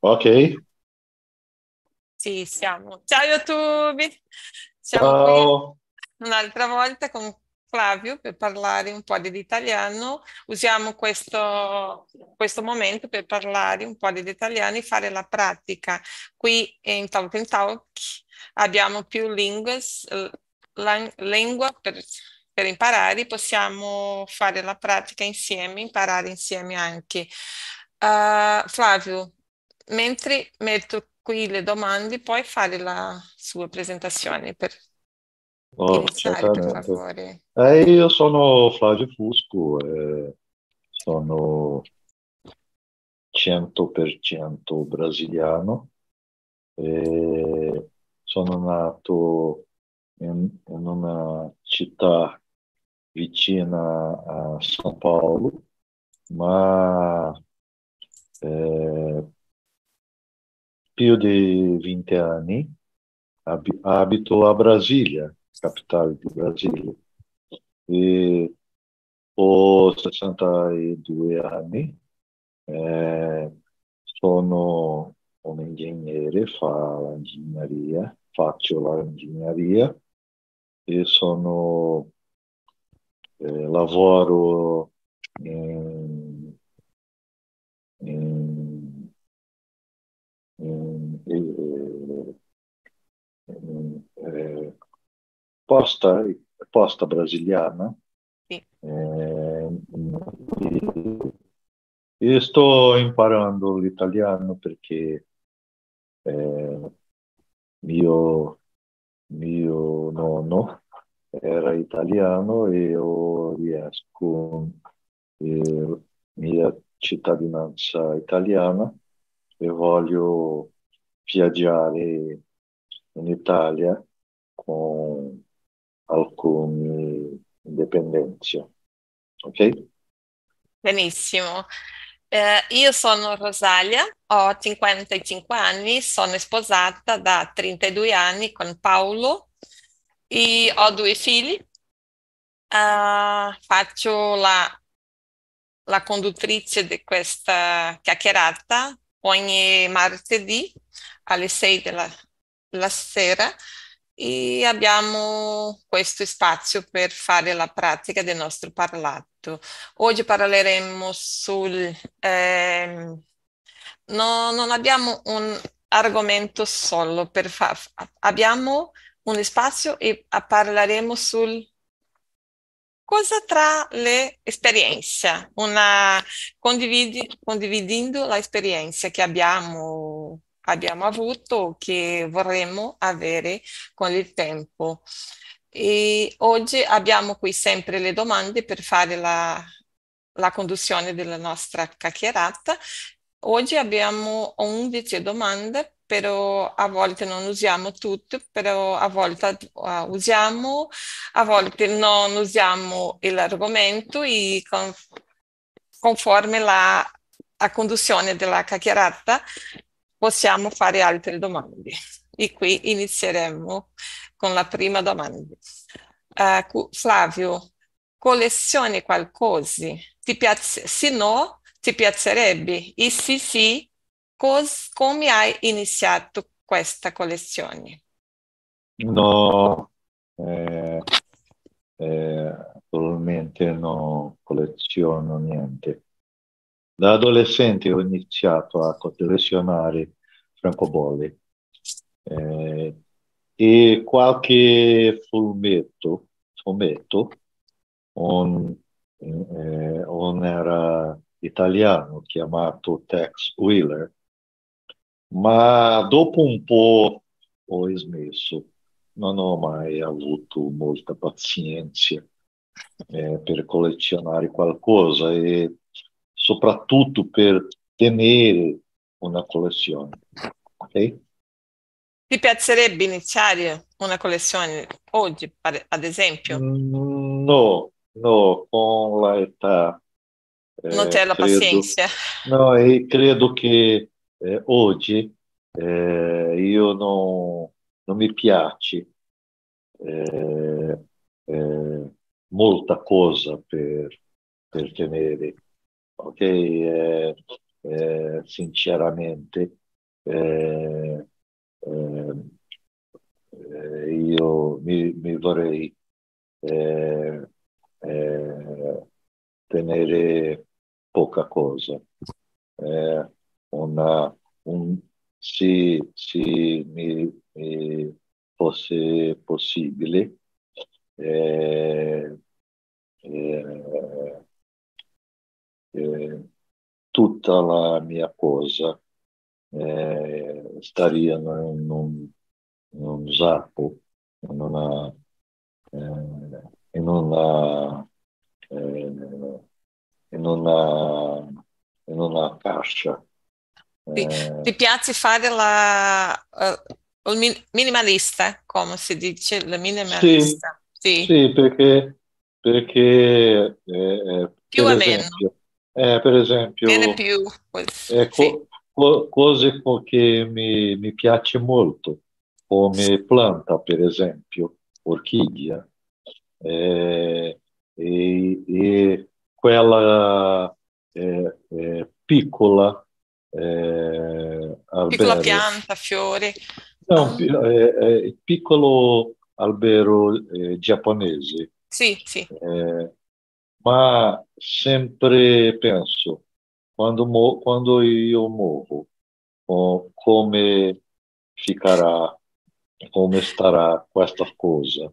Ok. Sì, siamo. Ciao YouTube! Siamo qui Ciao. un'altra volta con Flavio per parlare un po' dell'italiano. Usiamo questo, questo momento per parlare un po' dell'italiano e fare la pratica. Qui in Talk and Talk abbiamo più lingue, lingua per, per imparare, possiamo fare la pratica insieme, imparare insieme anche. Uh, Flavio, mentre metto qui le domande, puoi fare la sua presentazione per Oh, iniziare, per favore? Eh, io sono Flavio Fusco, e sono 100% brasiliano e sono nato in, in una città vicina a São Paulo, ma eh, più di 20 anni abi- abito a Brasília, capitale di Brasília, e ho 62 anni, eh, sono un ingegnere, fa l'ingegneria, faccio l'ingegneria e sono, eh, lavoro in, in, in, posta, posta brasiliana. Sì. Eh, e sto imparando l'italiano perché eh, mio, mio nonno era italiano e io riesco eh, mia cittadinanza italiana e voglio viaggiare in Italia con alcune indipendenze. Ok? Benissimo. Eh, io sono Rosalia, ho 55 anni, sono sposata da 32 anni con Paolo e ho due figli. Eh, faccio la, la conduttrice di questa chiacchierata ogni martedì alle 6 della, della sera e abbiamo questo spazio per fare la pratica del nostro parlato. Oggi parleremo sul... ehm, no- non abbiamo un argomento solo per fa- abbiamo un spazio e parleremo sul cosa tra le esperienze, una, condividi, condividendo l'esperienza che abbiamo abbiamo avuto che vorremmo avere con il tempo. E oggi abbiamo qui sempre le domande per fare la, la conduzione della nostra chiacchierata. Oggi abbiamo 11 domande, però a volte non usiamo tutte, però a volte uh, usiamo, a volte non usiamo l'argomento e con, conforme la, la conduzione della chiacchierata possiamo fare altre domande. E qui inizieremo con la prima domanda. Uh, Flavio, collezioni qualcosa? Ti piace? Se no, ti piacerebbe? E se sì, cos- come hai iniziato questa collezione? No, eh, eh, attualmente non colleziono niente. Da adolescente ho iniziato a collezionare francobolli eh, e qualche fumetto, fumetto un, eh, un era italiano chiamato Tex Wheeler, ma dopo un po' ho smesso, non ho mai avuto molta pazienza eh, per collezionare qualcosa e soprattutto per tenere una collezione. Okay? Ti piacerebbe iniziare una collezione oggi, ad esempio? Mm, no, no, con l'età. Eh, non c'è la credo, pazienza. No, e credo che eh, oggi eh, io non, non, mi piace eh, eh, molta cosa per, per tenere ok? Eh, eh, sinceramente, eh, eh, io mi, mi vorrei eh, eh, tenere poca cosa. Una, un, se, se mi, mi, fosse possibile, eh, eh, eh, tutta la mia cosa eh, staria in un, in un zappo, in una, eh, in una, eh, in una, in una caixa. Ti, ti piace fare la, uh, il minimalista, come si dice, il minimalista? Sì, sì. sì perché, perché eh, più per o esempio, meno. Eh, per esempio, più, ecco, sì. co- cose che mi, mi piace molto, come planta, per esempio, orchidea, eh, e, e quella eh, eh, piccola eh, piccola pianta, fiore. No, eh, piccolo albero eh, giapponese. Sì, sì. Eh, ma sempre penso, quando, mo, quando io muovo, oh, come ficarà, come starà questa cosa.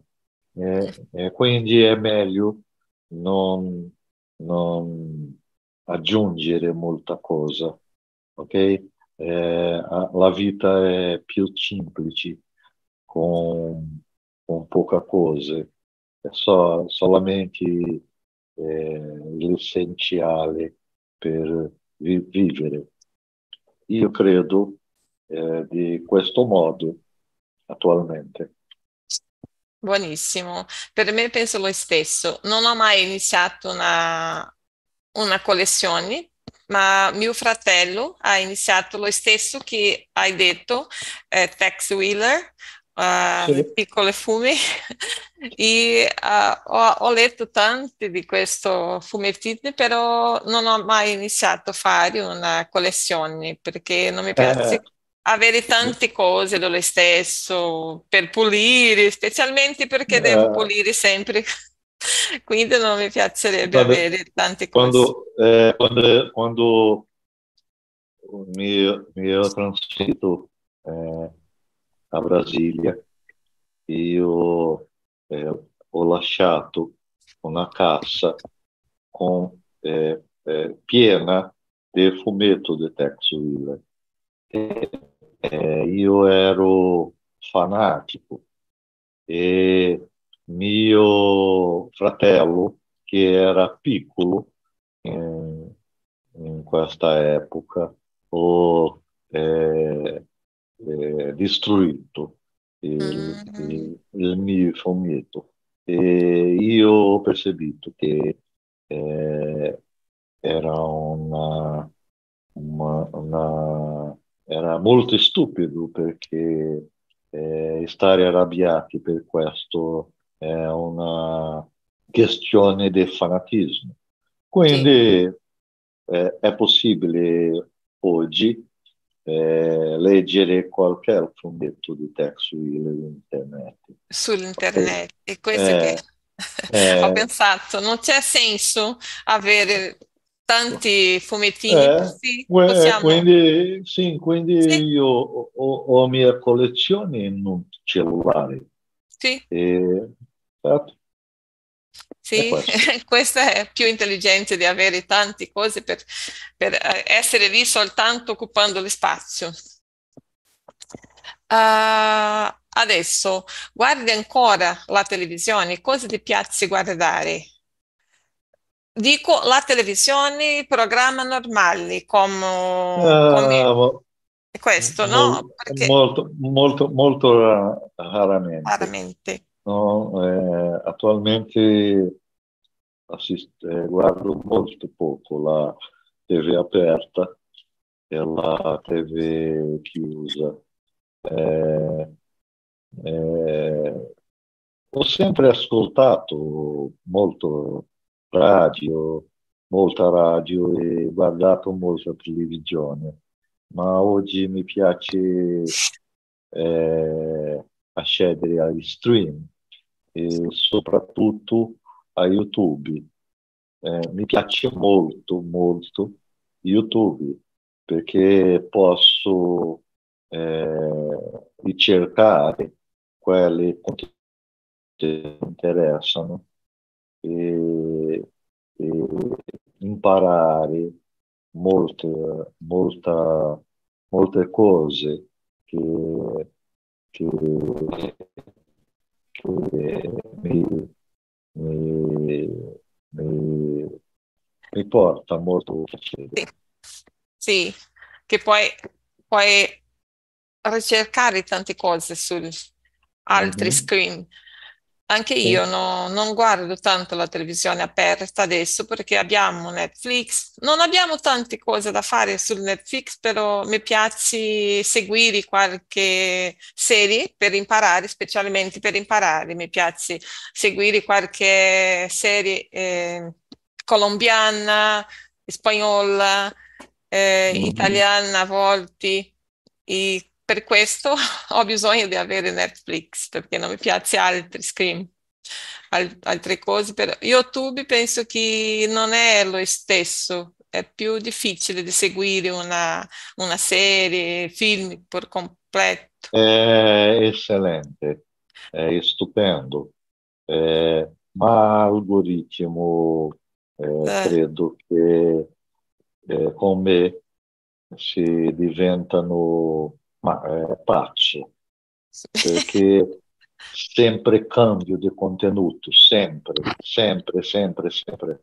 Eh, quindi è meglio non, non aggiungere molta cosa ok? Eh, la vita è più semplice con, con poca cosa, è so, solamente eh, l'essenziale per vi- vivere. Io credo eh, di questo modo attualmente. Buonissimo, per me penso lo stesso. Non ho mai iniziato una, una collezione ma mio fratello ha iniziato lo stesso che hai detto, eh, Tex Wheeler, uh, sì. piccole fumi, e uh, ho, ho, letto tanti di questo fumettino, però non ho mai iniziato a fare una collezione perché non mi piace. Eh. Avere tante cose dello stesso per pulire, specialmente perché eh. devo pulire sempre quindi non mi piacerebbe Vabbè, avere tante cose. Quando, eh, quando, quando mi, mi, ero trasferito eh, a Brasilia, io eh, ho lasciato una cassa con, eh, eh, piena di fumetto di Tex Wheeler. io ero fanatico e mio fratello, che era piccolo in, in questa epoca, ho eh, eh, distrutto il, mm. il, il, mio fumetto e io ho percepito che eh, era una, una, una, era molto stupido perché eh, stare arrabbiati per questo è una questione di fanatismo. Quindi sì. eh, è possibile oggi eh, leggere qualche fumetto di testo sull'internet. Sull'internet, e questo eh, che ho pensato, non c'è senso avere tanti fumettini eh, così possiamo... quindi, sì, quindi sì. io ho, ho mia collezione in un cellulare sì. E, certo. Sì, questo. è più intelligente di avere tante cose per, per eh, essere lì soltanto occupando l'spazio. Uh, adesso guardi ancora la televisione, cosa ti piace guardare? Dico la televisione, programmi normali come, come uh, questo, no? Perché... Molto, molto, molto raramente. Raramente. No, eh, attualmente assist- eh, guardo molto poco la TV aperta e la TV chiusa. Eh, eh, ho sempre ascoltato molto radio, molta radio e guardato molta televisione ma oggi mi piace eh, accedere agli stream e soprattutto a YouTube. Eh, mi piace molto, molto YouTube perché posso eh, ricercare quelli che mi interessano e, e imparare molte, molta, molte cose che, che mi, mi, mi, mi porta molto piacere. Sì, che poi puoi ricercare tante cose su altri mm-hmm. screen. Anche io no, non guardo tanto la televisione aperta adesso perché abbiamo Netflix. Non abbiamo tante cose da fare sul Netflix, però mi piace seguire qualche serie per imparare, specialmente per imparare. Mi piace seguire qualche serie eh, colombiana, spagnola, eh, mm-hmm. italiana a volte. E per questo ho bisogno di avere Netflix perché non mi piace altri screen, al- altre cose. Per YouTube penso che non è lo stesso, è più difficile di seguire una, una serie, film per completo. È eccellente, è stupendo, eh, ma algoritmo eh, eh. credo che eh, come si diventano ma è pazzo, perché sempre cambio di contenuto, sempre, sempre, sempre, sempre.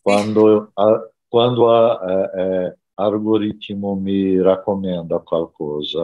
Quando, a, quando eh, algoritmo mi raccomanda qualcosa,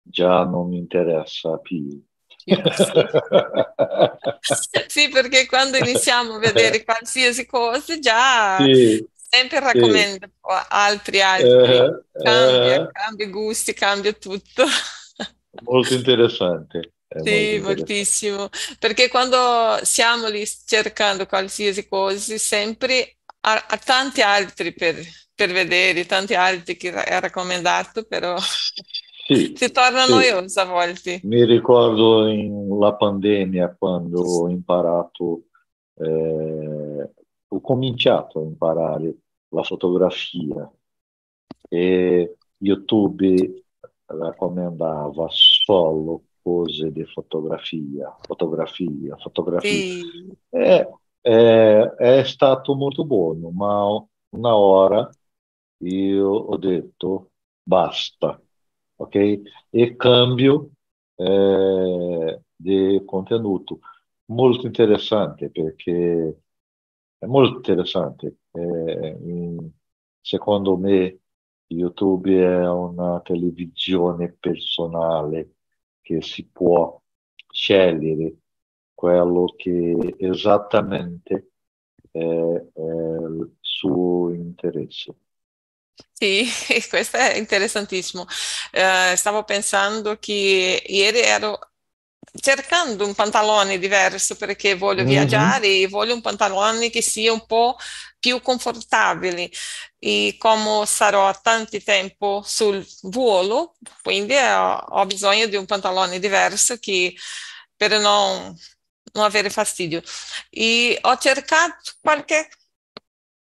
già non mi interessa più. sì, perché quando iniziamo a vedere qualsiasi cosa già sì, sempre raccomando sì. altri, altri. Eh, cambia, eh, cambia gusti, cambia tutto. Molto interessante. Sì, molto moltissimo, perché quando siamo lì cercando qualsiasi cosa, sempre a, a tanti altri per, per, vedere, tanti altri che è raccomandato, però sì, si torna sì. noioso a volte. Mi ricordo in la pandemia quando ho imparato, eh, ho cominciato a imparare la fotografia e YouTube raccomandava solo cose di fotografia, fotografia, fotografia. Sì. È, è stato molto buono, ma una ora io ho detto basta, ok? E cambio eh, di contenuto. Molto interessante perché è molto interessante. Eh, secondo me YouTube è una televisione personale che si può scegliere quello che esattamente è, è il suo interesse. Sì, questo è interessantissimo. Uh, stavo pensando che ieri ero cercando un pantalone diverso perché voglio mm-hmm. viaggiare e voglio un pantalone che sia un po' più confortabile e come sarò tanto tempo sul volo, quindi ho, ho bisogno di un pantalone diverso che per non, non avere fastidio. E ho cercato qualche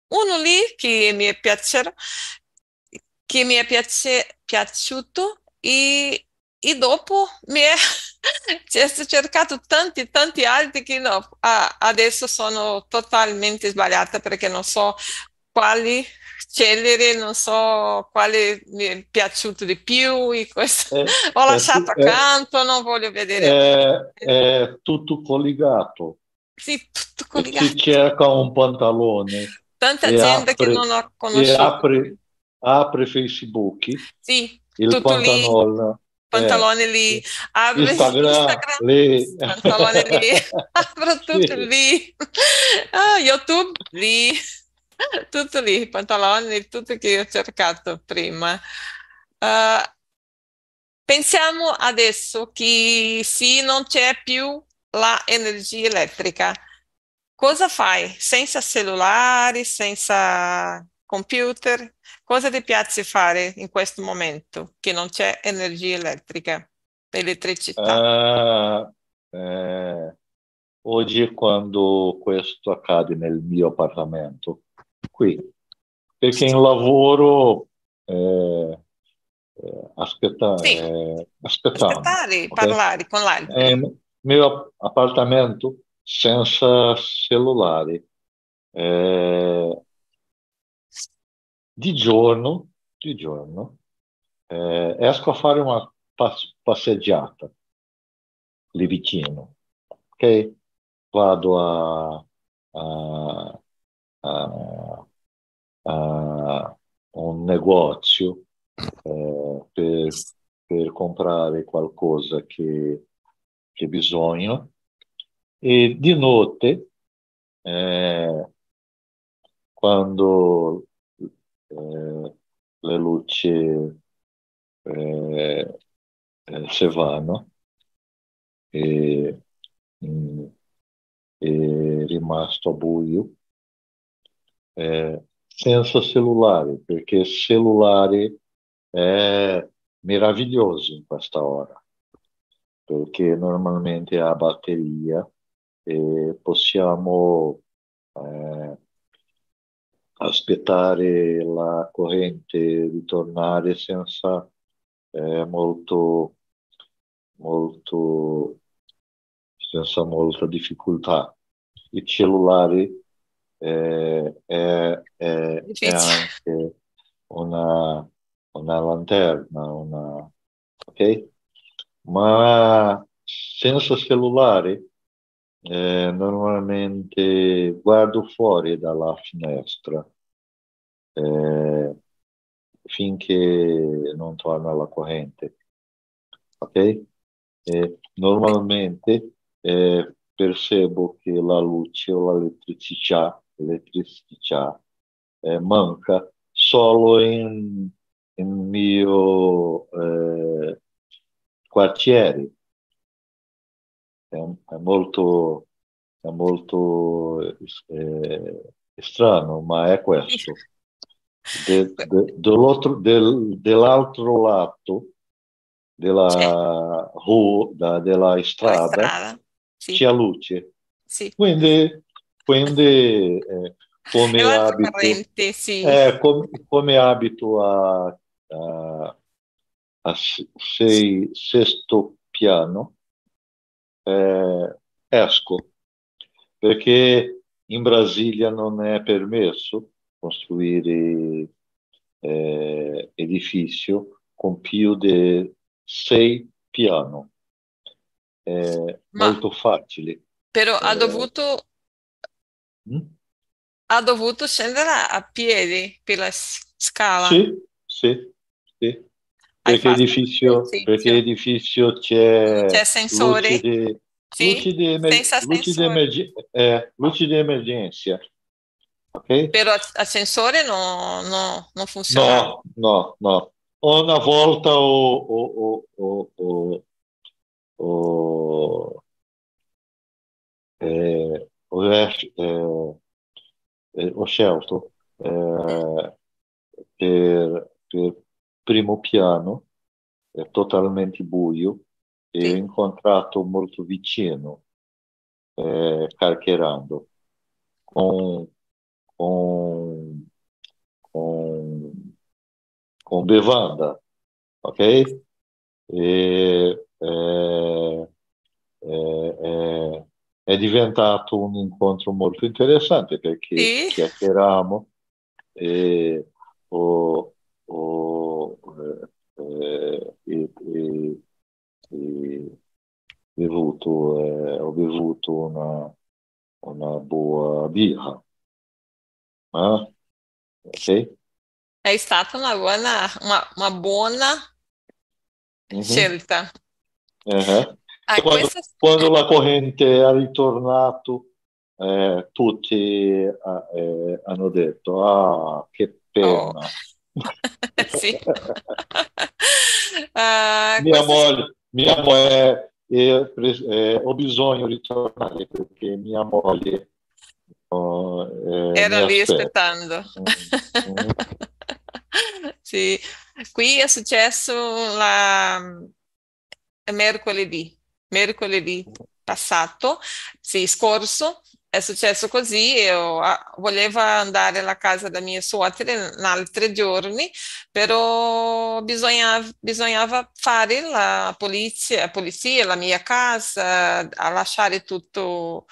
uno lì che mi è piaciuto, che mi è piace, piaciuto e, e dopo mi è ho cercato tanti, tanti altri che no, adesso sono totalmente sbagliata perché non so quali scegliere, non so quale mi è piaciuto di più. Questo, eh, ho lasciato eh, accanto, non voglio vedere. È, è tutto collegato. Sì, tutto collegato. Si cerca un pantalone. Tanta gente apre, che non ho conosciuto. Apre, apre Facebook. Sì, il tutto pantalone. Lì pantalone eh, lì, apri Instagram, Instagram lì. pantalone lì, apro tutto sì. lì, ah, YouTube lì, tutto lì, pantaloni, tutto che ho cercato prima. Uh, pensiamo adesso che sì, non c'è più l'energia elettrica. Cosa fai senza cellulari, senza computer? Cosa ti piace fare in questo momento che non c'è energia elettrica, elettricità? Uh, eh, oggi quando questo accade nel mio appartamento, qui, perché in lavoro eh, eh, aspetta, Sì, eh, aspettare, ok? parlare con l'altro. il mio appartamento senza cellulari. Eh, di giorno, di giorno eh, esco a fare una pass- passeggiata lì vicino, ok? Vado a, a- a- a un negozio eh, per, per comprare qualcosa che, che bisogno e di notte, eh, quando le luci eh, eh, se vanno e, mm, è rimasto buio, eh, senza cellulare, perché cellulare è meraviglioso in questa ora, perché normalmente ha batteria e possiamo eh, aspettare la corrente ritornare senza eh, molto, molto, senza molta difficoltà. Il cellulare eh, è, è- è anche una, una lanterna, una, ok? Ma senza cellulare eh, normalmente guardo fuori dalla finestra eh, finché non torna la corrente, ok? E normalmente eh, percebo che la luce o l'elettricità, l'elettricità eh, manca solo in, in mio eh, quartiere. È, è molto, è molto eh, strano, ma è questo. De- de- dell'altro, del- dell'altro lato della, rua, della la strada strada. Sì, c'è luce. sì. Quindi, quindi eh, come abito, corrente, sì. eh, com- come abito a, a- a sei- sesto piano, eh, esco perché in Brasilia non è permesso costruire eh, edifici con più di sei piani. È Ma molto facile. però ha Eh, dovuto, mm? ha dovuto scendere a piedi per la scala. Sì, sì, sì. Perché fatto edificio, perché l'esercizio. edificio Non c'è c'è luci sensore? di, Sì? luci di, emer- luci di, emergen- eh, luci di emergenza, ok? Però ascensore no, no, non funzionava. No, no, no. Una volta ho- ho- ho- ho- ho- eh, ho eh, eh, ho scelto eh, per, per primo piano, è totalmente buio, e ho Sì. incontrato molto vicino, eh, carcherando, con, con, con, con bevanda, ok? E, eh, eh, eh, è diventato un incontro molto interessante perché Sì? chiacchieriamo e ho, ho, eh, e- e- bevuto, eh, ho bevuto una, una buona birra, eh? Ok? È stata una buona, una, una buona Mhm. scelta. Eh. Ah, Quando, questa... quando la corrente è ritornato, eh, tutti eh, eh, hanno detto, ah, che Oh. Sì. Ah, Mia questa- moglie, mia moglie pres- eh, ho bisogno di tornare perché mia moglie oh, eh, Era lì aspetta. aspettando. Mm, mm. sì. Qui è successo la... mercoledì, mercoledì passato, sì, scorso, è successo così, io volevo andare alla casa da mia suocera in altri giorni, però bisognava, bisognava fare la polizia, la polizia, la mia casa, a lasciare tutto,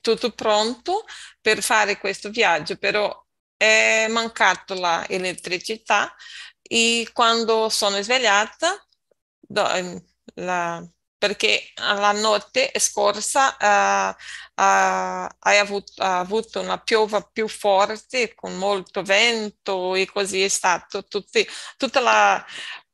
tutto pronto per fare questo viaggio, però è mancato l'elettricità e quando sono svegliata, la, perché la notte scorsa uh, uh, hai avuto, ha avuto una piova più forte con molto vento e così è stato. Tutti, tutta la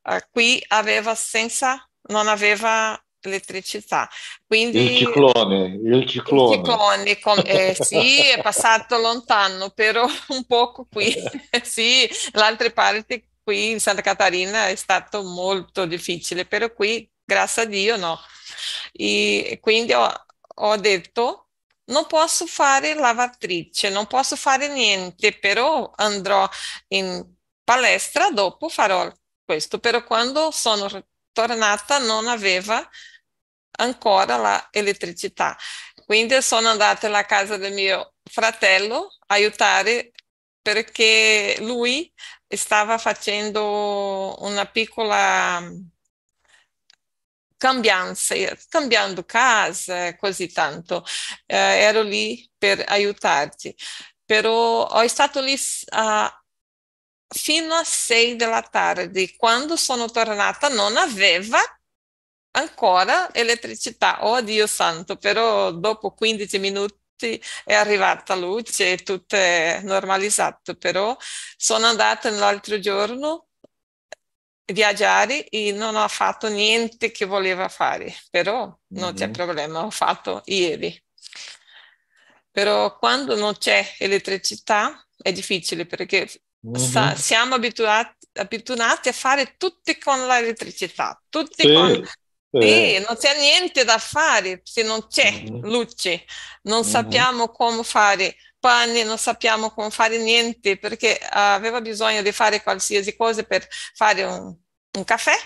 uh, qui aveva senza, non aveva elettricità. Quindi, il ciclone, il ciclone. Il ciclone com, eh, sì, è passato lontano, però un poco qui, sì, l'altra parte qui in Santa Catarina è stato molto difficile, però qui grazie a Dio no. E quindi ho, ho detto, non posso fare lavatrice, non posso fare niente, però andrò in palestra, dopo farò questo. Però quando sono tornata non aveva ancora l'elettricità. Quindi sono andata alla casa del mio fratello a aiutare perché lui stava facendo una piccola cambianza, cambiando casa, così tanto. Eh, ero lì per aiutarti. Però ho stato lì uh, fino a 6 della tardi. Quando sono tornata non aveva ancora elettricità. Oh Dio santo, però dopo 15 minuti è arrivata luce e tutto è normalizzato. Però sono andata l'altro giorno viaggiare e non ho fatto niente che voleva fare, però non mm-hmm. c'è problema, ho fatto ieri. Però quando non c'è elettricità è difficile perché mm-hmm. sa, siamo abituati, abituati, a fare tutti con l'elettricità, tutti sì. con... Sì, non c'è niente da fare se non c'è mm-hmm. luce, non sappiamo come fare panni, non sappiamo come fare niente perché aveva bisogno di fare qualsiasi cosa per fare un, un caffè,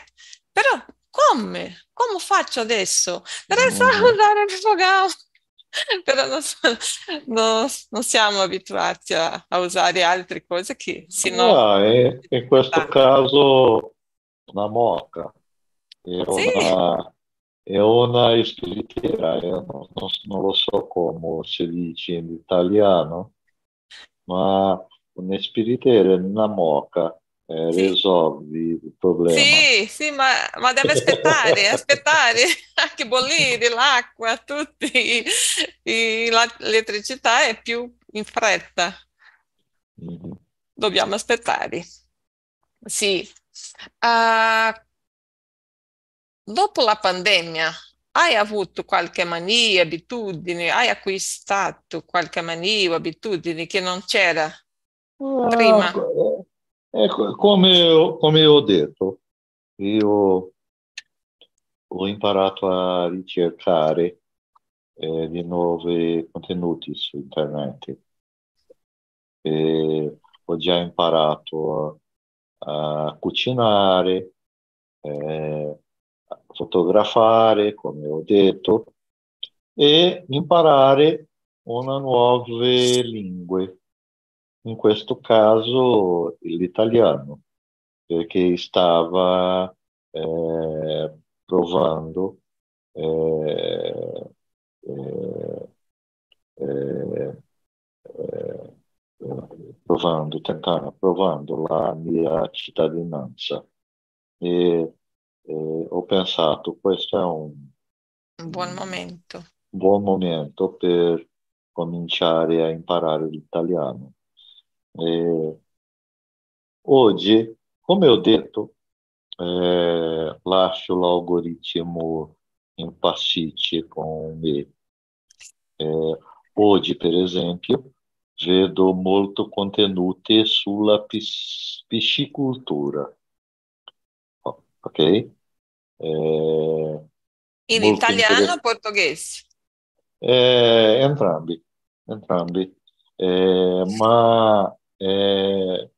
però come? Come faccio adesso? Adesso mm. usare il fogão. Però non, non, non, siamo abituati a, a, usare altre cose che se no... Ah, in questo caso una moca è sì. una, è una spiritiera, io non, non, non, lo so come si dice in italiano, ma una spiritiera è una moca eh, sì. risolvi il problema. Sì, sì, ma, ma deve aspettare, aspettare anche bollire l'acqua, tutti, l'elettricità è più in fretta. Mm-hmm. Dobbiamo aspettare. Sì. Uh, dopo la pandemia, hai avuto qualche mania, abitudine, hai acquistato qualche mania o abitudine che non c'era prima? Ecco, come, come ho detto, io ho imparato a ricercare eh, di nuovi contenuti su internet. E ho già imparato a, a cucinare, eh, fotografare, come ho detto, e imparare una nuove lingue. In questo caso l'italiano, perché stava eh, provando eh, eh, eh, eh provando, tentando, provando la mia cittadinanza. E ho pensato questo è un, un buon momento. buon momento per cominciare a imparare l'italiano eh, oggi, come ho detto, eh, lascio l'algoritmo impassicci con me. Eh, oggi, per esempio, vedo molto contenuti sulla pis- piscicultura. Ok? Eh, In italiano o portoghese? Eh, entrambi, entrambi. Eh, ma eh,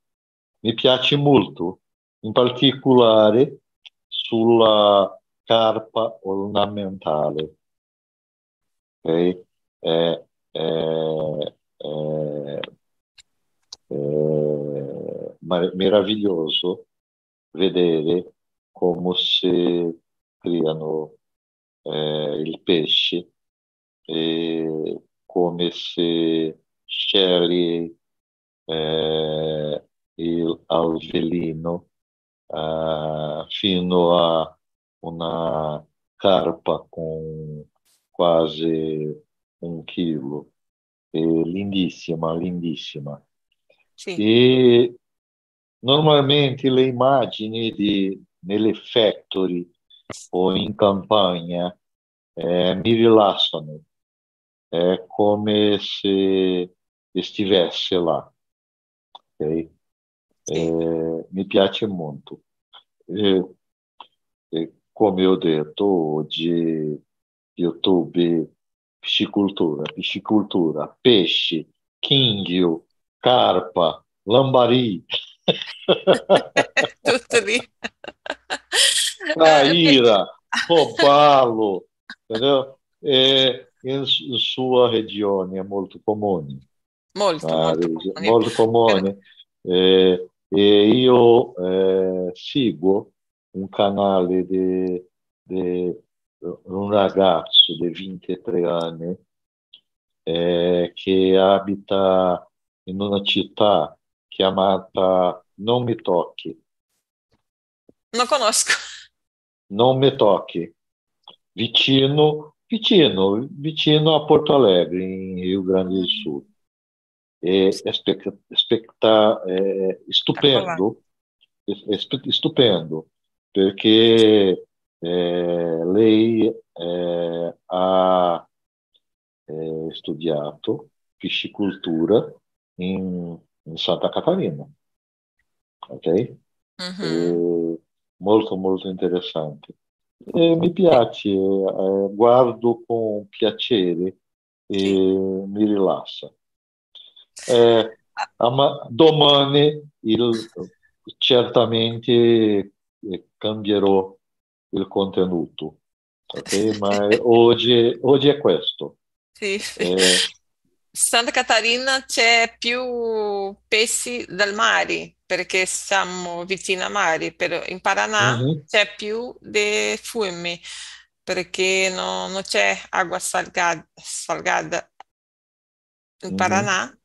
mi piace molto, in particolare sulla carpa ornamentale. Okay? È, è, è meraviglioso vedere come si creano eh, il pesce e come si sceglie eh, il, al velino eh, fino a una carpa con quasi un chilo. È lindissima, lindissima. Sì. E normalmente le immagini di, nelle factory o in campagna eh, mi rilassano. È come se estivesse là. Okay? Eh, mi piace molto. E, e come ho detto oggi, YouTube, piscicultura, piscicultura, pesci, chinghio, carpa, lambari. Tutto lì. Traíra, robalo, entendeu? É, in sua regione è molto comune. Molto, molto comune. Molto comune. Eh, e io eh, seguo un canale di un ragazzo di 23 anni eh, che abita in una città chiamata Non mi tocchi. Non conosco. Non mi tocchi. Vicino, vicino, vicino a Porto Alegre, in Rio Grande do Sul. É, especta, é, estupendo, é, estupendo, perché eh, lei eh, ha eh, studiato piscicultura in, in, Santa Catarina, ok? Mm-hmm. molto molto interessante. E mi piace, eh, guardo con piacere e sì. mi rilassa. Eh, domani il, certamente cambierò il contenuto, okay? ma oggi, oggi è questo. Sì, sì. Eh, Santa Catarina c'è più pesci dal mare perché siamo vicino a mare, però in Paraná uh-huh. c'è più dei fiumi perché no, non c'è acqua salgata, salgata. in uh-huh. Paraná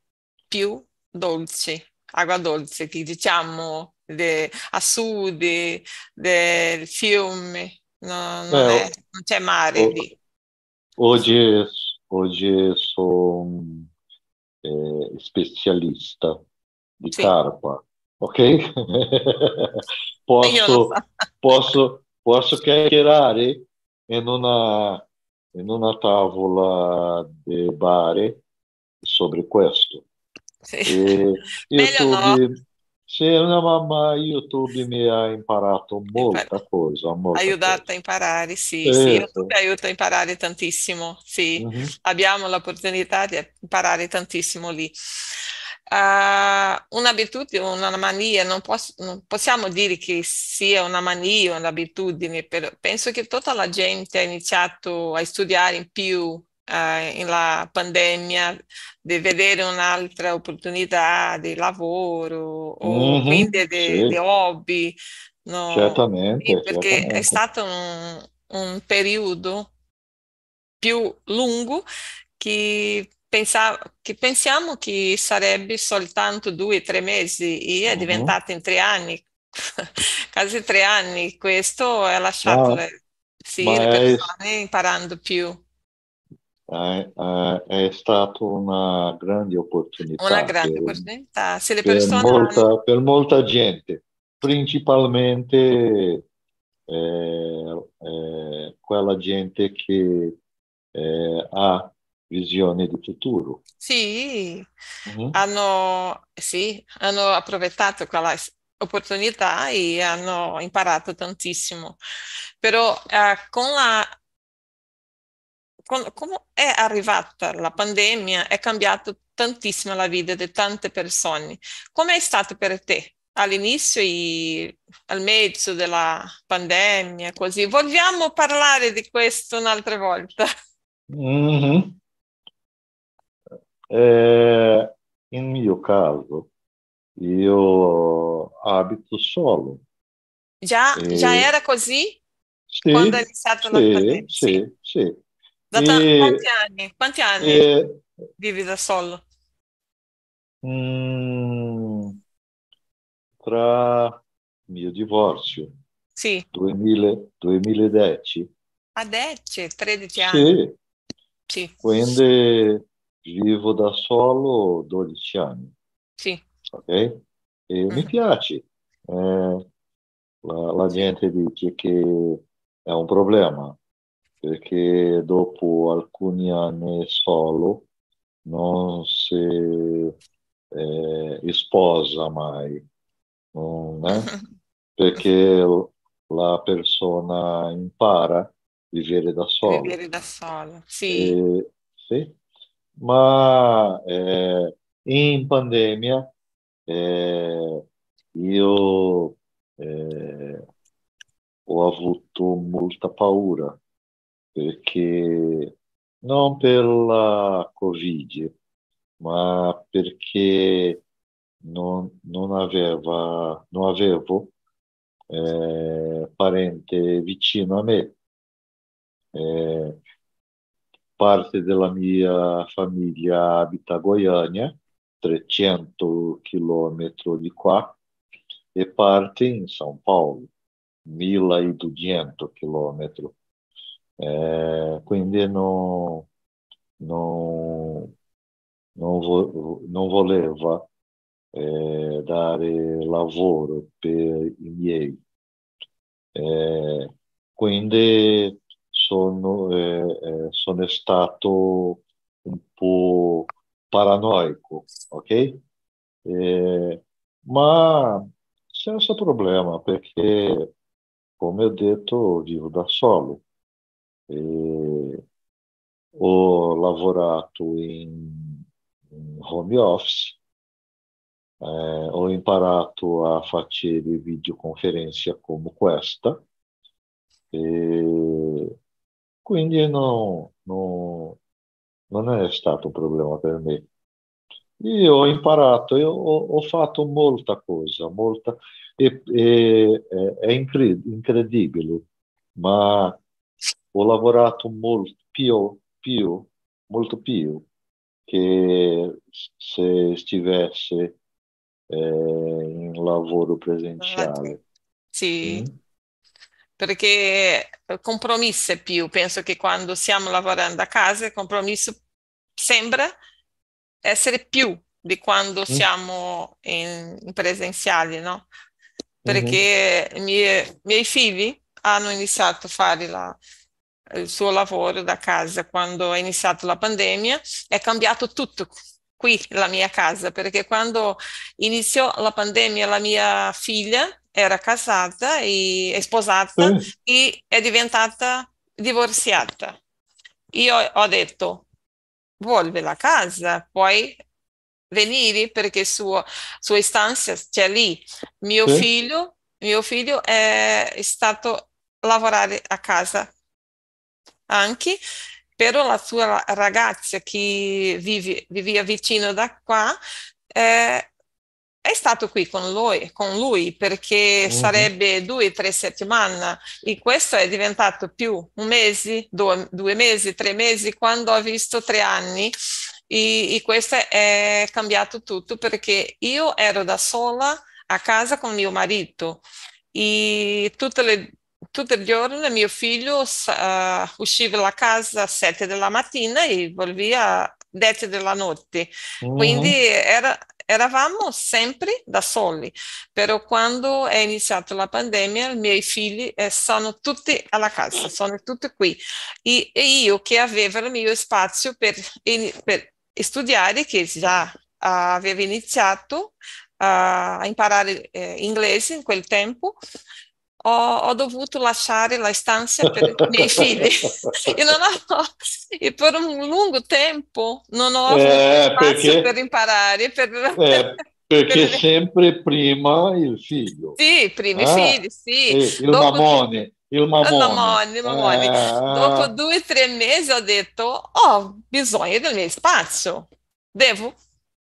più dolce, acqua dolce che diciamo de, a sud de, del fiume, no, non, eh, è, non, c'è mare o, lì. Oggi, oggi sono eh, specialista di sì. carpa, ok? posso, posso, posso chiacchierare in una, in una tavola di bar sobre questo. Sì. E YouTube, no. Sì, no, mamma YouTube mi ha imparato molta cosa. Molta aiutato cosa. a imparare, sì, sì, YouTube aiuta a imparare tantissimo, sì, mm-hmm. abbiamo l'opportunità di imparare tantissimo lì. Uh, un'abitudine, una mania, non, posso, non, possiamo dire che sia una mania o un'abitudine, però penso che tutta la gente ha iniziato a studiare in più eh, nella pandemia di vedere un'altra opportunità di lavoro o mm-hmm, quindi di, sì. di hobby. No? Certamente. Perché certamente. è stato un, un periodo più lungo che, pensa, che, pensiamo che sarebbe soltanto due o tre mesi e è uh-huh. diventato in tre anni, quasi tre anni. Questo ha lasciato no, le, sì, le persone è... imparando più è, è stata una grande opportunità. Una grande per, opportunità. Se le persone per, molta, per molta gente, principalmente eh, eh, quella gente che eh, ha visione di futuro. Sì, mm-hmm. hanno, sì, hanno approfittato quella opportunità e hanno imparato tantissimo. Però eh, con la come è arrivata la pandemia, è cambiato tantissimo la vita di tante persone. Come è stato per te all'inizio e al mezzo della pandemia, così. Vogliamo parlare di questo un'altra volta? Mm-hmm. Eh, in mio caso, io abito solo. Già, e... già era così? Sì, quando è iniziata sì, la pandemia? Sì, sì. Da E, quanti anni? Quanti anni e, vivi da solo? mm, tra mio divorzio, Sì, 2000 2010, adesso 13 anni. sì, Sì, quindi vivo da solo 12 anni, sì. ok? E mi Mhm. piace. Eh, la, la gente dice che è un problema perché dopo alcuni anni solo non si eh, sposa mai, non è? Perché la persona impara a vivere da solo. Vivere da solo, sì. E- sì. Ma eh, in pandemia eh, io eh, ho avuto molta paura perché non per la Covid, ma perché non, non aveva, non avevo eh, parente vicino a me. Eh, parte della mia famiglia abita a Goiânia, 300 chilometri di qua, e parte in São Paulo, 1200 chilometri. Eh, quindi non, non, non, vo- non voleva eh, dare lavoro per i miei. Eh, quindi sono, sono stato un po' paranoico, ok? Ma senza problema, perché come ho detto, vivo da solo. E ho lavorato in, home office, eh, ho imparato a fare videoconferenze come questa, e quindi no, no, non è stato un problema per me. Io ho imparato, io ho, ho fatto molta cosa, molta, e, e- è incre- incredibile, ma ho lavorato molto più, più, molto più che se stessi eh, in lavoro presenziale. Sì, Mm? perché è più, penso che quando stiamo lavorando a casa, il compromesso sembra essere più di quando Mm? siamo in, in presenziale, no? Mhm. Perché i miei, miei figli hanno iniziato a fare la- il suo lavoro da casa quando è iniziata la pandemia, è cambiato tutto qui, la mia casa, perché quando iniziò la pandemia la mia figlia era casata e sposata Sì, e è diventata divorziata. Io ho detto, vuelve la casa, puoi venire perché suo, sua istanza c'è lì. Mio sì. figlio, mio figlio è stato lavorare a casa. Anche, però la sua ragazza che vive, viveva vicino da qua eh, è stato qui con lui, con lui perché Mhm. sarebbe due o tre settimane. E questo è diventato più un mese, due, due mesi, tre mesi, quando ho visto tre anni. E, e questo è cambiato tutto perché io ero da sola a casa con mio marito. E tutte le tutto il giorno mio figlio sa- usciva da casa a 7 della mattina e volvia a 10 della notte. Quindi Mhm. era- eravamo sempre da soli. Però quando è iniziata la pandemia, i miei figli eh, sono tutti alla casa, sono tutti qui. E, e io che avevo il mio spazio per, in- per studiare, che già avevo iniziato a imparare eh, inglese in quel tempo, ho, ho dovuto lasciare la stanza per i miei figli. E, non ho- e per un lungo tempo non ho Eh, spazio per perché, imparare. per- eh, Perché per... sempre prima il figlio. Sì, prima i ah, figli, sì. il Dopo... mamone. Il mamone. mamone, mamone. Eh, Dopo due o tre mesi ho detto, ho bisogno del mio spazio. Devo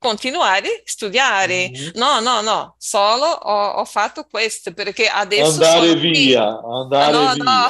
continuare a studiare. Mm-hmm. No, no, no, solo ho, ho, fatto questo perché adesso andare via, andare no, via. No,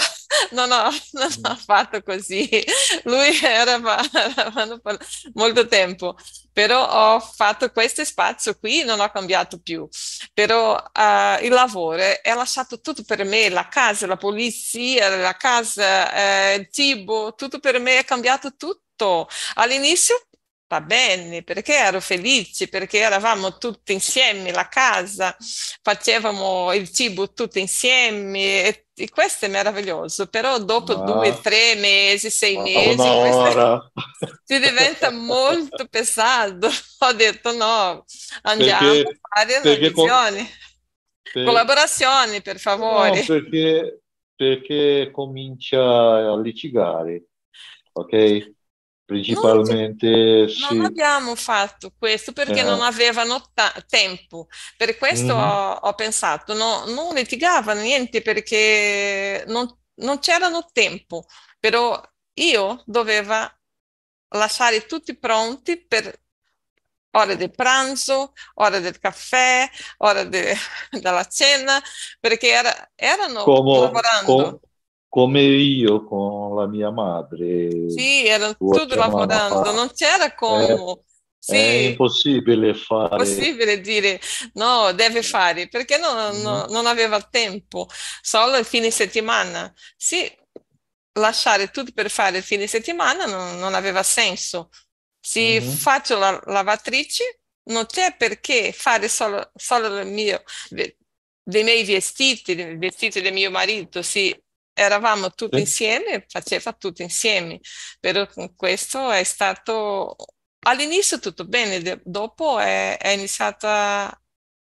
no, no, non ho fatto così. Lui era per molto tempo, però ho fatto questo spazio qui, non ho cambiato più. Però uh, il lavoro è lasciato tutto per me, la casa, la polizia, la casa, eh, il cibo, tutto per me è cambiato tutto. All'inizio va bene, perché ero felice, perché eravamo tutti insieme, la casa, facevamo il cibo tutti insieme e, e questo è meraviglioso, però dopo ah, due, tre mesi, sei mesi, si diventa molto pesato. Ho detto no, andiamo perché, a fare una visione. Per... Collaborazioni, per favore. No, perché, perché comincia a litigare, ok? Principalmente non, sì. non abbiamo fatto questo perché eh. non avevano ta- tempo. Per questo mm. ho, ho, pensato, no, non litigavano niente perché non, non c'erano tempo, però io dovevo lasciare tutti pronti per ore del pranzo, ore del caffè, ore de- della cena, perché era, erano come, lavorando. Com, come io con la mia madre. Sì, erano tutti lavorando, fa. non c'era come... Eh, sì, è impossibile fare. Impossibile dire no, deve fare, perché non, mm. no, non aveva tempo, solo il fine settimana. Sì, lasciare tutto per fare il fine settimana non, non aveva senso. Se mm-hmm. faccio la lavatrice, non c'è perché fare solo, solo il mio, dei miei vestiti, i vestiti del mio marito, sì, eravamo tutti sì. insieme, faceva tutto insieme, però questo è stato all'inizio tutto bene, dopo è, è iniziato a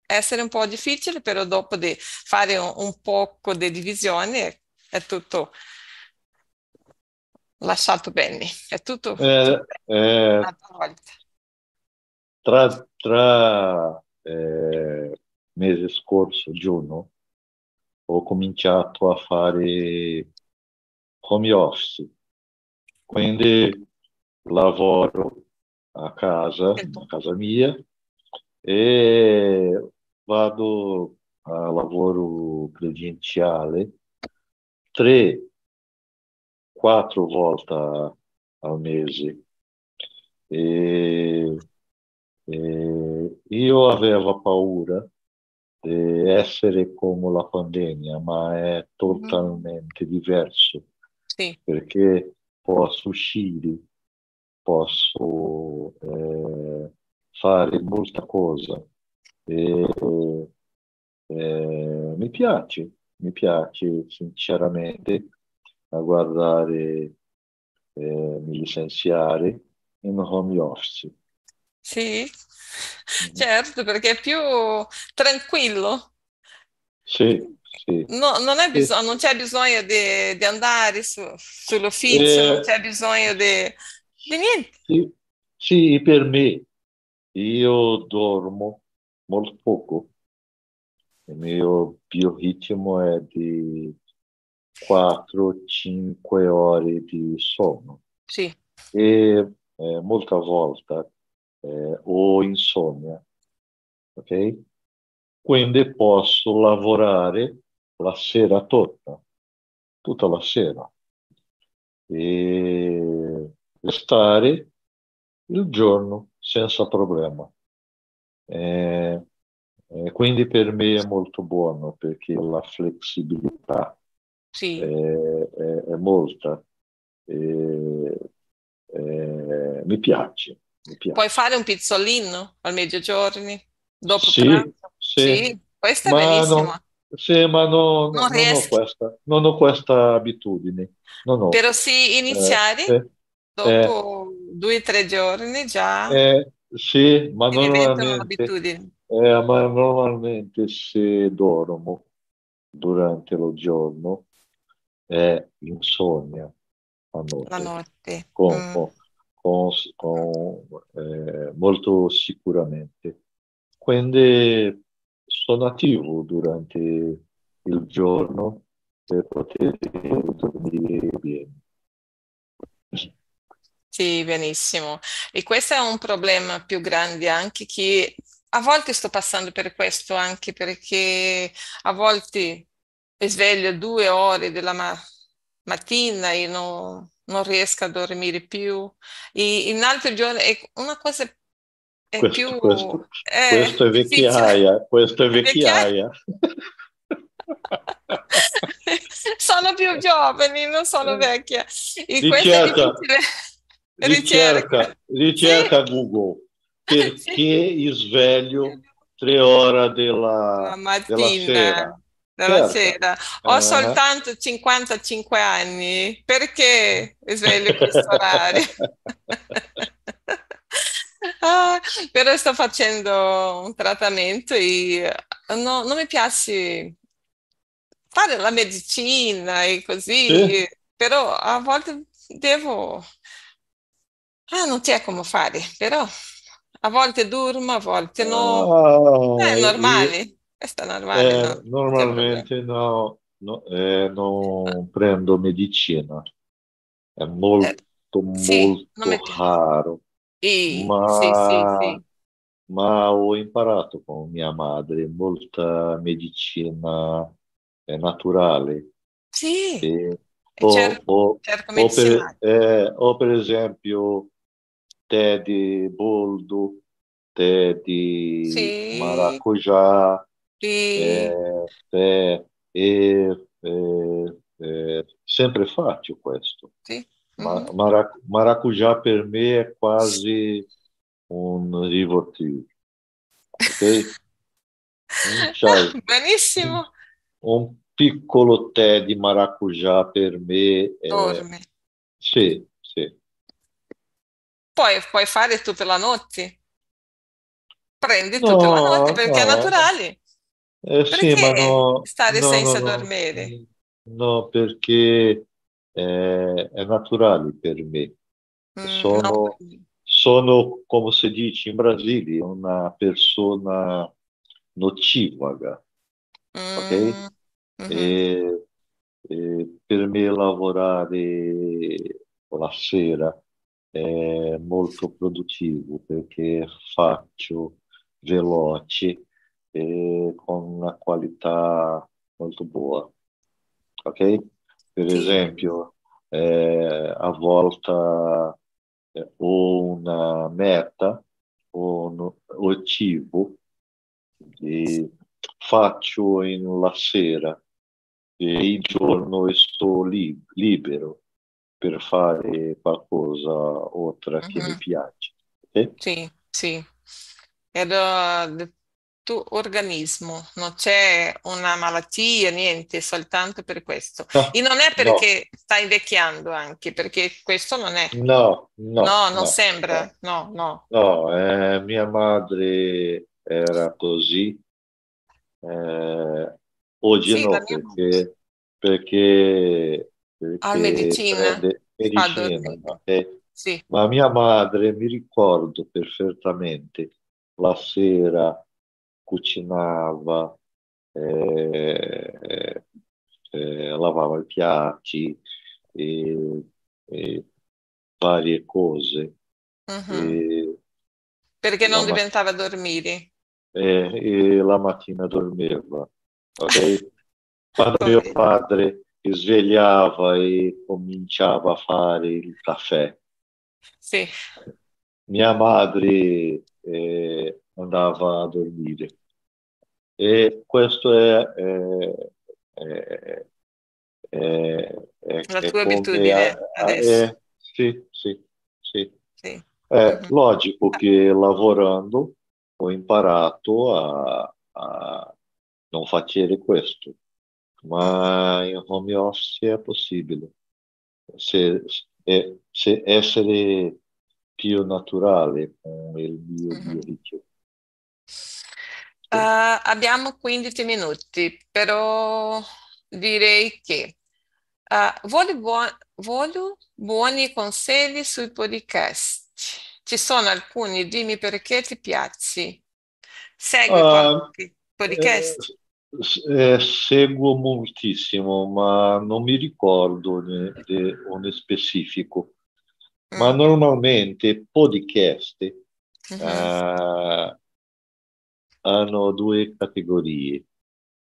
essere un po' difficile, però dopo di fare un, un poco di divisione è tutto lasciato bene, è tutto, eh, tutto eh, tra, tra eh, mese scorso, giugno, ho cominciato a fare home office, quindi lavoro a casa, a casa mia, e vado a lavoro credenziale tre, quattro volte al mese. E, e io avevo paura essere come la pandemia, ma è totalmente mm. diverso. Sì. Perché posso uscire, posso eh, fare molta cosa. E, eh, mi piace, mi piace sinceramente a guardare, eh, mi licenziare in home office. Sì. Certo, perché è più tranquillo. Sì, sì. No, non, è bisog- non c'è bisogno di, di andare su, sull'ufficio, eh, non c'è bisogno di, di niente. Sì, sì, per me io dormo molto poco. Il mio bioritmo è di 4-5 ore di sonno. Sì. E eh, molte volte eh, o insonnia, ok? Quindi posso lavorare la sera tutta, tutta la sera, e stare il giorno senza problema. Eh, eh, quindi per me è molto buono perché la flessibilità sì. è, è, è molta. E, mi piace. Puoi fare un pizzolino al mezzogiorno? Dopo sì, pranzo? Sì. sì. Questo è ma benissimo. Non, sì, ma no, non, non, ho questa, non, ho questa, abitudine. Ho. Però sì, iniziare eh, dopo eh, due o tre giorni già. Eh, sì, ma normalmente, eh, ma normalmente se dormo durante lo giorno è insonnia la notte. La notte. Con, mm con, con, eh, molto sicuramente. quindi sono attivo durante il giorno per poter dormire bene. Sì, benissimo. E questo è un problema più grande anche che a volte sto passando per questo, anche perché a volte sveglio due ore della ma- mattina e non, non riesco a dormire più. E in altri giorni è una cosa è Questo, più questo, è questo è vecchiaia, questo è Vecchiaia. Sono più giovani, non sono vecchia. E Ricerca, ricerca, Ricerca. Sì, Google, perché sveglio tre ore della, La della sera? Della Certo. sera. Ho Ah, soltanto 55 anni. Perché sveglio questo orario? Ah, però sto facendo un trattamento e eh, no- non mi piace fare la medicina e Sì? così, però a volte devo... Ah, non c'è come fare, però a volte dormo, a volte no. Ah, È normale, questo è normale, no? eh, problema. normalmente no, no, eh, non prendo medicina, è molto Eh, sì, molto raro, Sì, ma, sì. ma ho imparato con mia madre molta medicina eh, naturale. Sì, E o, cerco, o- o per, eh, o per esempio tè di boldo, tè di Sì, maracujá, sì, eh, tè, e eh, eh, sempre faccio questo. sì. Ma, mhm. mara- maracujá per me è quasi un rivoltino, ok? Un, Benissimo, un piccolo tè di maracujá per me è... dormi. Sì, sì. Poi puoi fare tutta la notte. Prendi tutta la notte No, perché è no, naturale. Eh, sì, ma Perché no, stare no, senza no, dormire? no, perché eh, è naturale per me. Mm, no, Sono, sono, come si dice in Brasile, una persona nocivaga, ok? Mm, mhm. E, e per me lavorare la sera è molto produttivo perché faccio veloce e con una qualità molto buona, ok? Per esempio, eh, a volte eh, ho una meta, ho un obiettivo e faccio in la sera e il giorno sto lì, libero per fare qualcosa oltre che mi mhm. piace. ok? Sì, sì. Da- del tuo organismo, non c'è una malattia, niente, soltanto per questo. E non è No, perché stai invecchiando anche, perché questo non è. no, no, No, non no, sembra. no, No, no. no, eh, mia madre era così, eh, oggi Sì, no, perché, perché, al perché medicina prende fa medicina, dormire. ok? Sì. Ma mia madre, mi ricordo perfettamente, la sera cucinava, eh, eh, lavava i piatti e, varie cose. E Perché non diventava dormire. e- e la mattina dormiva, ok? Quando mio padre si svegliava e cominciava a fare il caffè, Sì. mia madre eh, andava a dormire. E questo è, è, è, è, La tua abitudine adesso. sì, sì, sì. Sì. È logico che lavorando ho imparato a, a non fare questo, ma in home office è possibile. Se, se- se essere più naturale con il mio Mhm. bioritmo. Eh, abbiamo 15 minuti, però direi che eh, voglio, buo- voglio buoni consigli sui podcast. Ci sono alcuni, dimmi perché ti piaci. Segui qualche podcast? Eh, eh, seguo moltissimo, ma non mi ricordo di uno specifico. Mm. Ma normalmente podcast mm-hmm. Hanno due categorie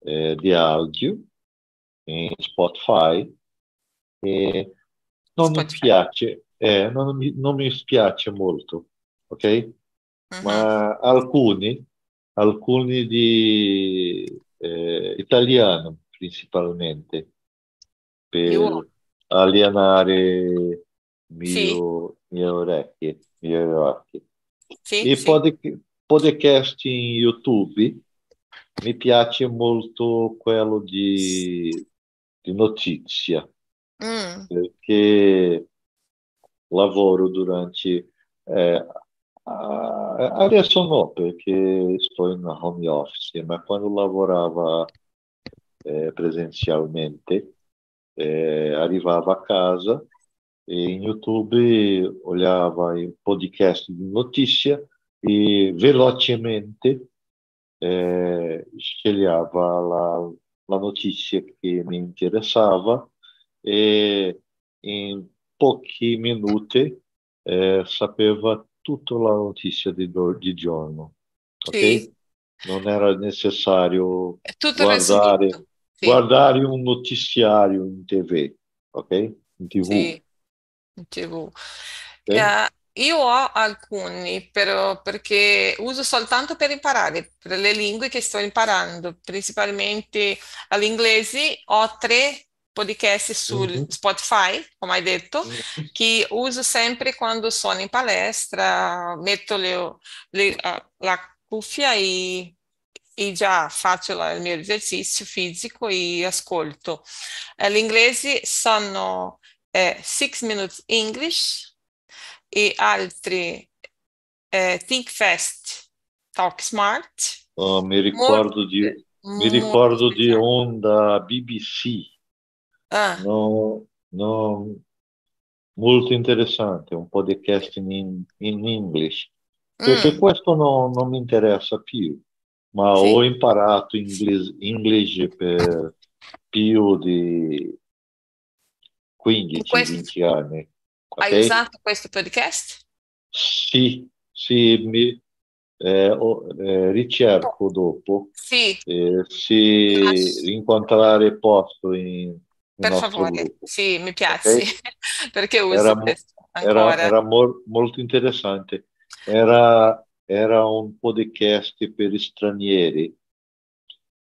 eh, di audio in Spotify e non Spotify. mi piace, eh, non, mi, non mi spiace molto, ok? Uh-huh. Ma alcuni, alcuni di eh, italiano principalmente, per Io. alienare mio, sì. mie orecchie, mie orecchie. Sì, e sì. Pod, podcast in YouTube mi piace molto quello di, di notizia, mm. perché lavoro durante... Eh, adesso no, perché sto in home office, ma quando lavorava eh, presenzialmente eh, arrivava a casa e in YouTube olhava il podcast di notizia e velocemente eh, sceglieva la, la, notizia che mi interessava e in pochi minuti eh, sapeva tutta la notizia di, di giorno. Okay? Sì. Non era necessario guardare, sì. guardare, un notiziario in tv, ok? In tv. Sì, in tv. Okay? Uh, io ho alcuni, però perché uso soltanto per imparare, per le lingue che sto imparando, principalmente l'inglese. Ho tre podcast su mm-hmm. Spotify, come hai detto, che uso sempre quando sono in palestra, metto le, le, la cuffia e, e, già faccio la, il mio esercizio fisico e ascolto. L'inglese sono eh, Six Minutes English, e altri eh, Think Fast, Talk Smart. Oh, mi ricordo, molto, di, mi ricordo di onda BBC. Ah. No, no, molto interessante, un po' di casting in, in English. Perché mm. questo no, non mi interessa più, ma sì. ho imparato inglese, inglese per più di 15-20 anni. Okay? Hai usato questo podcast? Sì, sì, mi, eh, oh, eh, ricerco dopo sì. eh, se ah, incontrare posto in, per favore, sì, mi piace okay? perché uso era. Era, era mo- molto interessante. Era, era un podcast per stranieri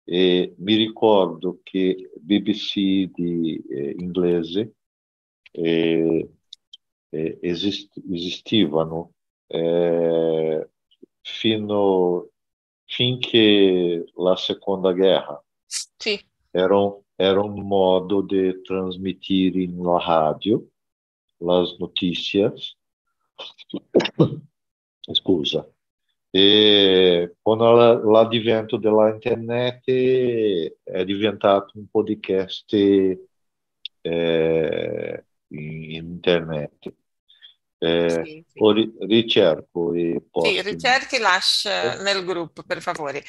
e mi ricordo che BBC di eh, inglese eh, esistivano eh, fino finché la seconda guerra. Sì. Era un, era un modo di trasmettere na rádio as notícias. Scusa. E con l'advento della internet è diventato un podcast eh, in internet. Eh, sì, sì. O ri- ricerco i post. Sì, ricerchi lascia nel gruppo, per favore.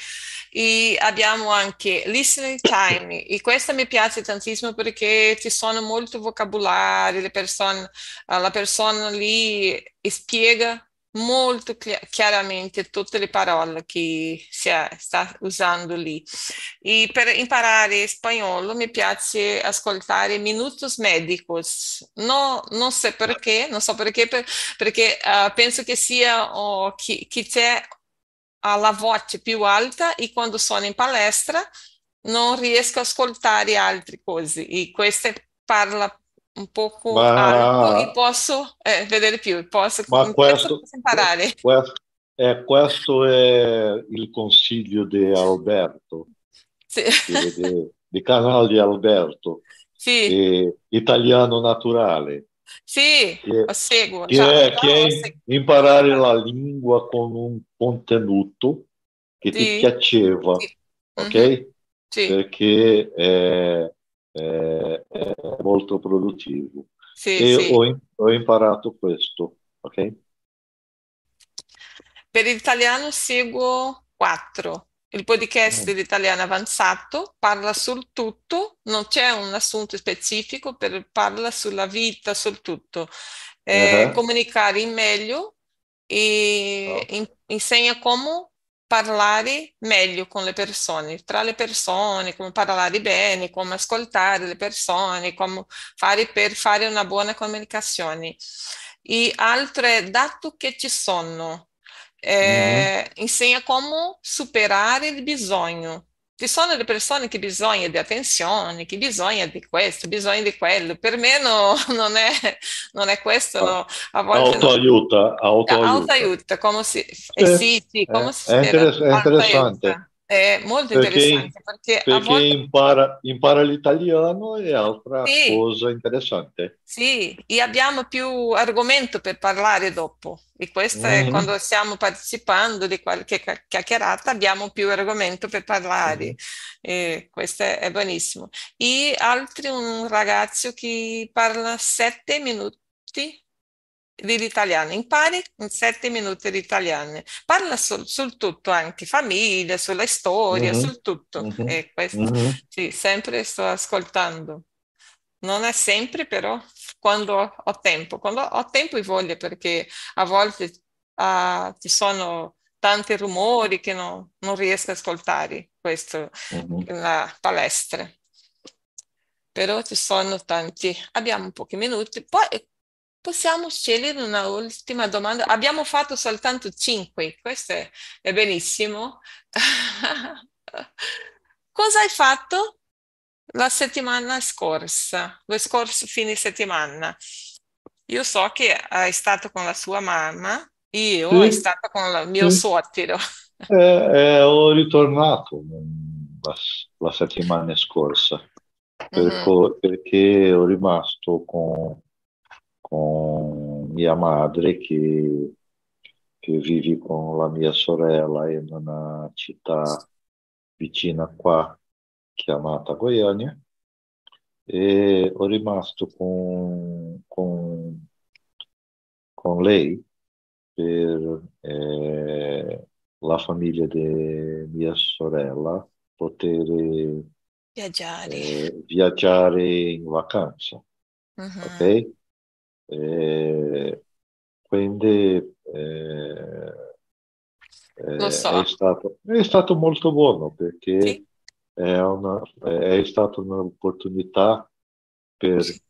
E abbiamo anche listening time, e questo mi piace tantissimo perché ci sono molto vocabolari, le persone, la persona lì spiega molto chiaramente tutte le parole che si sta usando lì. E per imparare spagnolo mi piace ascoltare Minutos Médicos. No, non so perché, non so perché, perché uh, penso che sia oh, chi, chi c'è la voce più alta e quando sono in palestra non riesco a ascoltare altre cose e questa parla un poco ma, alto e posso eh, vedere più, posso, ma questo, posso imparare. Questo, eh, questo è il consiglio di Alberto, sì. di, di canale di Alberto, sì. italiano naturale. Sì, che, seguo. Che, è, che è imparare la lingua con un contenuto che sì. ti piaceva, sì. ok? Sì. Perché eh, è molto produttivo. Sì, e sì. Ho, ho, imparato questo, ok? Per l'italiano seguo 4. Il podcast mm. dell'italiano avanzato parla sul tutto, non c'è un assunto specifico, per, parla sulla vita, sul tutto. Eh, uh-huh. Comunicare in meglio e oh. in, insegna come parlare meglio con le persone, tra le persone, come parlare bene, come ascoltare le persone, come fare per fare una buona comunicazione. E altre dati che ci sono, eh, mm-hmm. insegna come superare il bisogno. Ci sono le persone che bisogna di attenzione, che bisogna di questo, bisogna di quello. Per me no, non, è, non, è, questo. No. A volte autoaiuta, no. autoaiuta. autoaiuta, come si... Eh, sì, sì, come eh, si è, interess- è interessante. È molto perché, interessante perché, perché volte... impara, impara, l'italiano e altra sì, cosa interessante. Sì, e abbiamo più argomento per parlare dopo. E questo mm-hmm. è quando stiamo partecipando di qualche chiacchierata, abbiamo più argomento per parlare. Mm-hmm. E questo è buonissimo. E altri, un ragazzo che parla sette minuti dell'italiano, impari in sette minuti di italiano, parla sul, sul tutto anche, famiglia, sulla storia, mm-hmm. sul tutto. Mm-hmm. E questo, mm-hmm. sì, sempre sto ascoltando. Non è sempre però quando ho tempo, quando ho tempo e voglia perché a volte uh, ci sono tanti rumori che no, non riesco ad ascoltare questo nella palestra. Però ci sono tanti, abbiamo pochi minuti. Poi Possiamo scegliere una ultima domanda? Abbiamo fatto soltanto cinque, questo è, è benissimo. Cosa hai fatto la settimana scorsa, lo scorso fine settimana? Io so che hai stato con la sua mamma, io sì. sono stato con il mio sì. suocero. Eh, eh, ho ritornato la, la settimana scorsa perché, mm-hmm. perché ho rimasto con con mia madre che, che vive con la mia sorella in una città vicina qua chiamata Goiânia e ho rimasto con, con, con lei per eh, la famiglia di mia sorella poter viaggiare, eh, viaggiare in vacanza. Uh-huh. Ok? Eh, quindi eh, eh, so. è, stato, è, stato, molto buono perché sì. è, una, è stata un'opportunità per sì.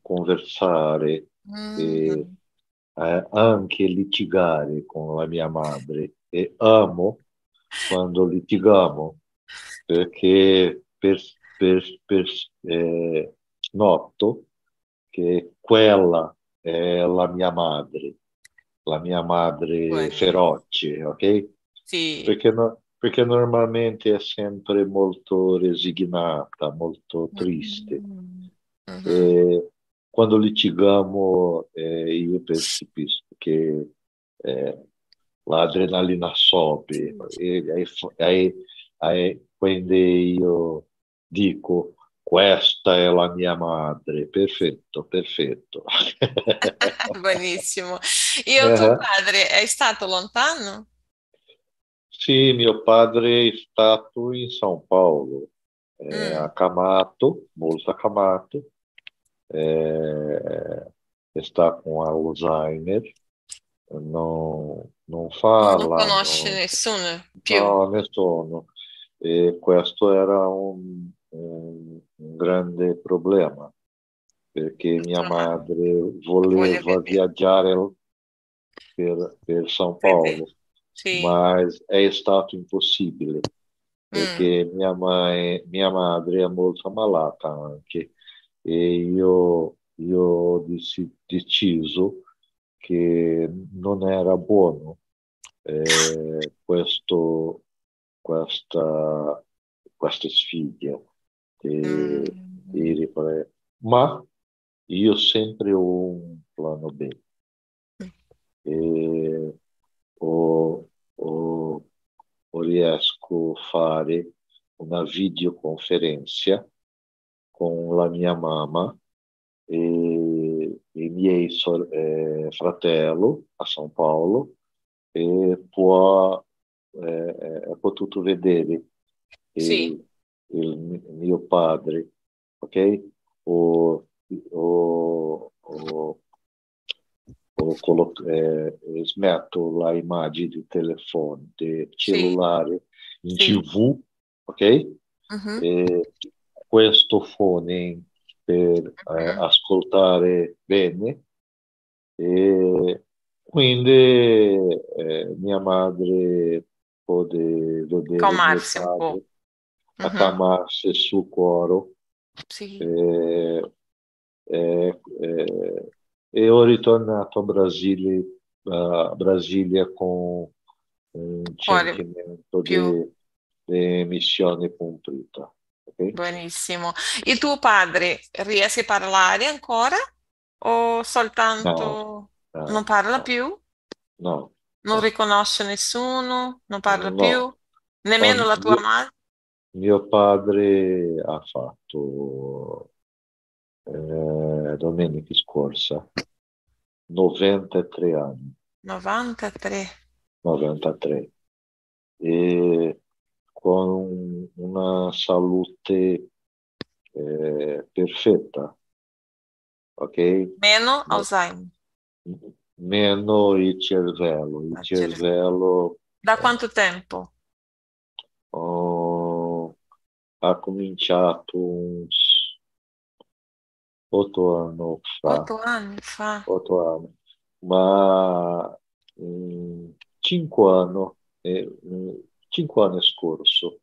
conversare mm. e eh, anche litigare con la mia madre e amo quando litighiamo perché per, per, per eh, noto che quella è la mia madre, la mia madre bueno. feroce, ok? Sì. Perché, no, perché, normalmente è sempre molto resignata, molto triste. Mm-hmm. E quando litighiamo eh, io percepisco che eh, l'adrenalina sobe e aí, aí, aí quando io dico questa è la mia madre, perfetto, perfetto. Buonissimo. Io, tuo padre, è stato lontano? Sì, mio padre è stato in São Paulo, è mm. accamato, molto accamato, è, sta con Alzheimer, non, non parla. Non conosce non, nessuno più? No, nessuno. E questo era un un, grande problema perché mia madre voleva viaggiare per, per São Paulo, sì. ma è stato impossibile perché mm. mia, mãe, mia madre è molto malata anche e io, io ho deciso che non era buono eh, questo, questa, questa sfida e, e riparare. Ma io sempre ho un plano B. E o, o, o riesco a fare una videoconferenza con la mia mamma e i miei eh, fratello a São Paulo e può eh, ha potuto vedere Sì, il, mio padre, ok? O, o, o, o eh, smetto la immagine di telefono, di sì, cellulare in sì. TV, ok? Mhm, E questo phone per eh, mhm. ascoltare bene e quindi eh, mia madre può vedere Calmarsi un po'. Padre Mhm, accalmarsi sul cuore Sì, e, e, e, e ho ritornato a Brasile, a Brasilia con un cuore sentimento più di, di missione compiuta. ok? benissimo. Il tuo padre riesce a parlare ancora o No, soltanto non no, parla no, più? no, Non no, riconosce nessuno? Non parla no. più? Nemmeno la tua madre? Mio padre ha fatto eh, domenica scorsa 93 anni, 93. 93, e con una salute eh, perfetta, ok? Meno Alzheimer. Meno il cervello, il al cervello. Da quanto tempo? oh, ha cominciato uns otto anni fa, Otto anni fa. otto anni, ma mm, cinque anni, eh, mm, cinque anni scorso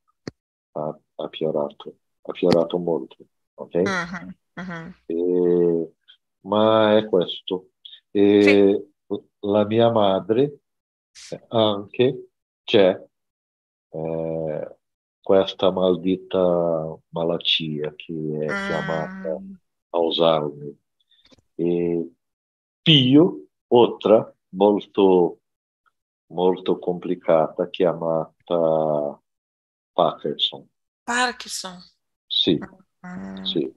ha, ha fiorato, ha fiorato molto, ok? Mhm, mhm. E- ma è questo. Sì, E la mia madre anche c'è eh, questa maldita malattia che è chiamata Mm, Alzheimer. E Pio, otra molto, molto complicata, chiamata Parkinson. Parkinson. Sì, Mm, sì.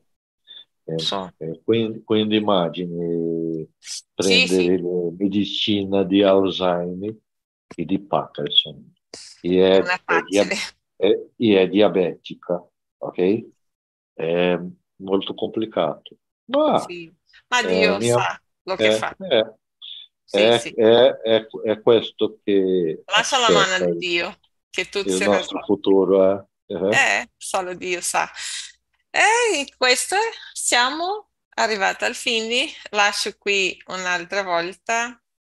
Eh, so. eh, quindi, quindi immagini Sì, sì, prendere le medicine di Alzheimer e di Parkinson. E non è, è è facile. è- e è diabetica, ok? È molto complicato. Ma Sì, ma eh, Dio mia- sa lo che è, fa. è- Sì, è- sì. è- è- è questo che Lascia la mano di Dio, che tutto il nostro risolve. futuro. eh. Eh, Eh, solo Dio sa. E in questo siamo arrivati al fine. Lascio qui un'altra volta